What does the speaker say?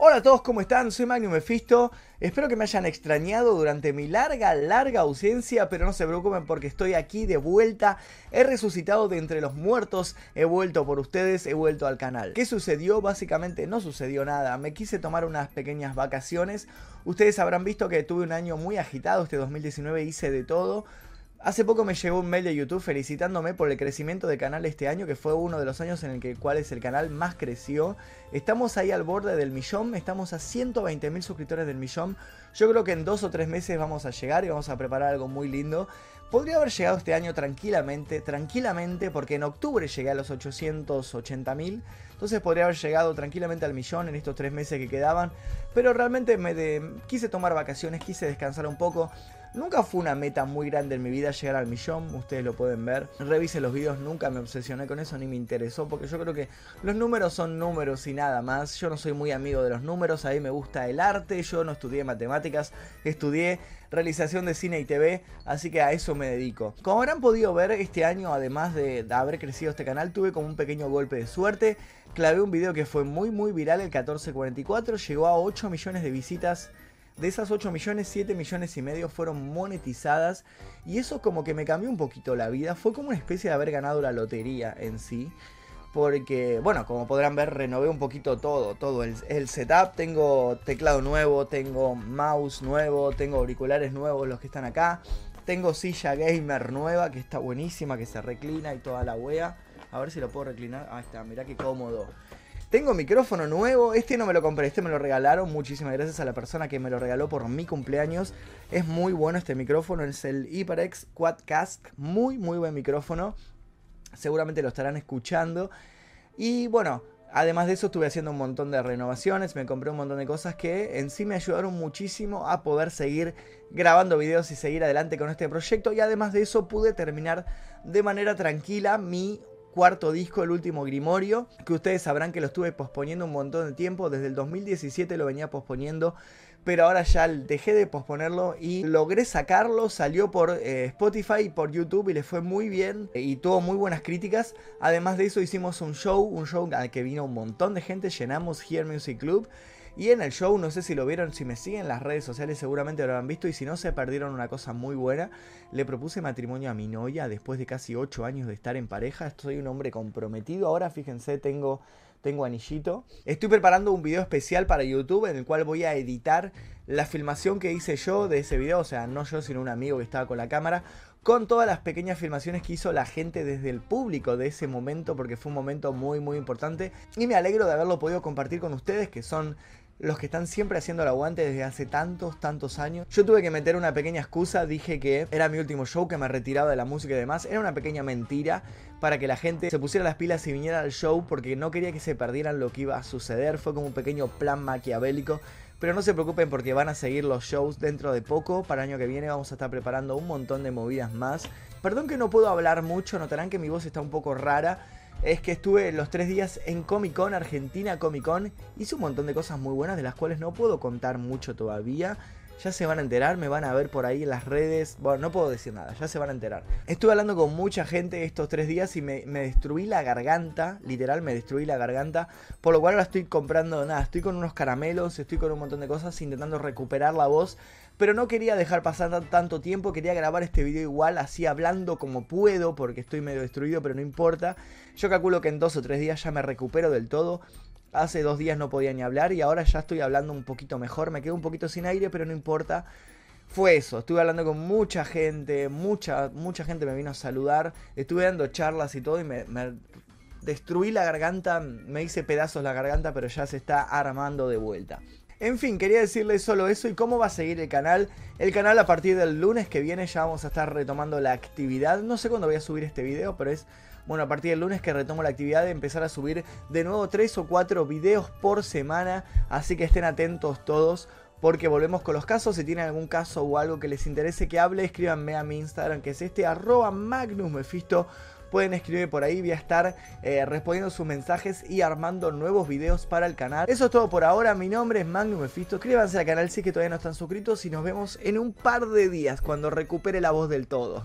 Hola a todos, ¿cómo están? Soy Magnum Mephisto. Espero que me hayan extrañado durante mi larga, larga ausencia, pero no se preocupen porque estoy aquí de vuelta. He resucitado de entre los muertos, he vuelto por ustedes, he vuelto al canal. ¿Qué sucedió? Básicamente no sucedió nada. Me quise tomar unas pequeñas vacaciones. Ustedes habrán visto que tuve un año muy agitado, este 2019 hice de todo. Hace poco me llegó un mail de YouTube felicitándome por el crecimiento del canal este año, que fue uno de los años en el que cual es el canal más creció. Estamos ahí al borde del millón, estamos a 120 mil suscriptores del millón. Yo creo que en dos o tres meses vamos a llegar y vamos a preparar algo muy lindo. Podría haber llegado este año tranquilamente, tranquilamente, porque en octubre llegué a los 880 mil. Entonces podría haber llegado tranquilamente al millón en estos tres meses que quedaban. Pero realmente me quise tomar vacaciones, quise descansar un poco. Nunca fue una meta muy grande en mi vida llegar al millón, ustedes lo pueden ver. Revise los videos, nunca me obsesioné con eso ni me interesó, porque yo creo que los números son números y nada más. Yo no soy muy amigo de los números, a mí me gusta el arte, yo no estudié matemáticas, estudié realización de cine y TV, así que a eso me dedico. Como habrán podido ver, este año, además de haber crecido este canal, tuve como un pequeño golpe de suerte. Clavé un video que fue muy muy viral, el 1444, llegó a 8 millones de visitas de esas 8 millones, 7 millones y medio fueron monetizadas. Y eso como que me cambió un poquito la vida. Fue como una especie de haber ganado la lotería en sí. Porque, bueno, como podrán ver, renové un poquito todo, todo el, el, setup. Tengo teclado nuevo, tengo mouse nuevo, tengo auriculares nuevos, los que están acá. Tengo silla gamer nueva, que está buenísima, que se reclina y toda la wea. A ver si lo puedo reclinar. Ahí está, mirá qué cómodo. Tengo micrófono nuevo, este no me lo compré, este me lo regalaron. Muchísimas gracias a la persona que me lo regaló por mi cumpleaños. Es muy bueno este micrófono, es el HyperX Quadcast. Muy, muy buen micrófono. Seguramente lo estarán escuchando. Y bueno, además de eso estuve haciendo un montón de renovaciones, me compré un montón de cosas que en sí me ayudaron muchísimo a poder seguir grabando videos y seguir adelante con este proyecto. Y además de eso pude terminar de manera tranquila mi cuarto disco, el último Grimorio, que ustedes sabrán que lo estuve posponiendo un montón de tiempo, desde el 2017 lo venía posponiendo, pero ahora ya dejé de posponerlo y logré sacarlo, salió por eh, Spotify y por YouTube y le fue muy bien y tuvo muy buenas críticas. Además de eso hicimos un show, un show al que vino un montón de gente, llenamos Here Music Club y en el show, no sé si lo vieron, si me siguen en las redes sociales seguramente lo han visto y si no se perdieron una cosa muy buena, le propuse matrimonio a mi novia después de casi 8 años de estar en pareja, soy un hombre comprometido, ahora fíjense, tengo tengo anillito. Estoy preparando un video especial para YouTube en el cual voy a editar la filmación que hice yo de ese video, o sea, no yo, sino un amigo que estaba con la cámara, con todas las pequeñas filmaciones que hizo la gente desde el público de ese momento, porque fue un momento muy, muy importante. Y me alegro de haberlo podido compartir con ustedes, que son los que están siempre haciendo el aguante desde hace tantos, tantos años. Yo tuve que meter una pequeña excusa, dije que era mi último show, que me retiraba de la música y demás. Era una pequeña mentira para que la gente se pusiera las pilas y viniera al show porque no quería que se perdieran lo que iba a suceder. Fue como un pequeño plan maquiavélico. Pero no se preocupen porque van a seguir los shows dentro de poco. Para el año que viene vamos a estar preparando un montón de movidas más. Perdón que no puedo hablar mucho, notarán que mi voz está un poco rara es que estuve los tres días en Comic Con, Argentina Comic Con. Hice un montón de cosas muy buenas de las cuales no puedo contar mucho todavía. Ya se van a enterar, me van a ver por ahí en las redes. Bueno, no puedo decir nada, ya se van a enterar. Estuve hablando con mucha gente estos tres días y me, me, destruí la garganta. Literal, me destruí la garganta. Por lo cual ahora estoy comprando nada. Estoy con unos caramelos, estoy con un montón de cosas intentando recuperar la voz. Pero no quería dejar pasar tanto tiempo, quería grabar este video igual, así hablando como puedo, porque estoy medio destruido, pero no importa. Yo calculo que en dos o tres días ya me recupero del todo. Hace dos días no podía ni hablar y ahora ya estoy hablando un poquito mejor. Me quedo un poquito sin aire, pero no importa. Fue eso, estuve hablando con mucha gente, mucha, mucha gente me vino a saludar. Estuve dando charlas y todo y me, me destruí la garganta, me hice pedazos la garganta, pero ya se está armando de vuelta. En fin, quería decirles solo eso y cómo va a seguir el canal. El canal a partir del lunes que viene ya vamos a estar retomando la actividad. No sé cuándo voy a subir este video, pero es bueno, a partir del lunes que retomo la actividad de empezar a subir de nuevo 3 o 4 videos por semana. Así que estén atentos todos porque volvemos con los casos. Si tienen algún caso o algo que les interese que hable, escríbanme a mi Instagram que es este arroba pueden escribir por ahí, voy a estar eh, respondiendo sus mensajes y armando nuevos videos para el canal. Eso es todo por ahora, mi nombre es Magnum Mephisto, suscríbanse al canal si es que todavía no están suscritos y nos vemos en un par de días cuando recupere la voz del todo.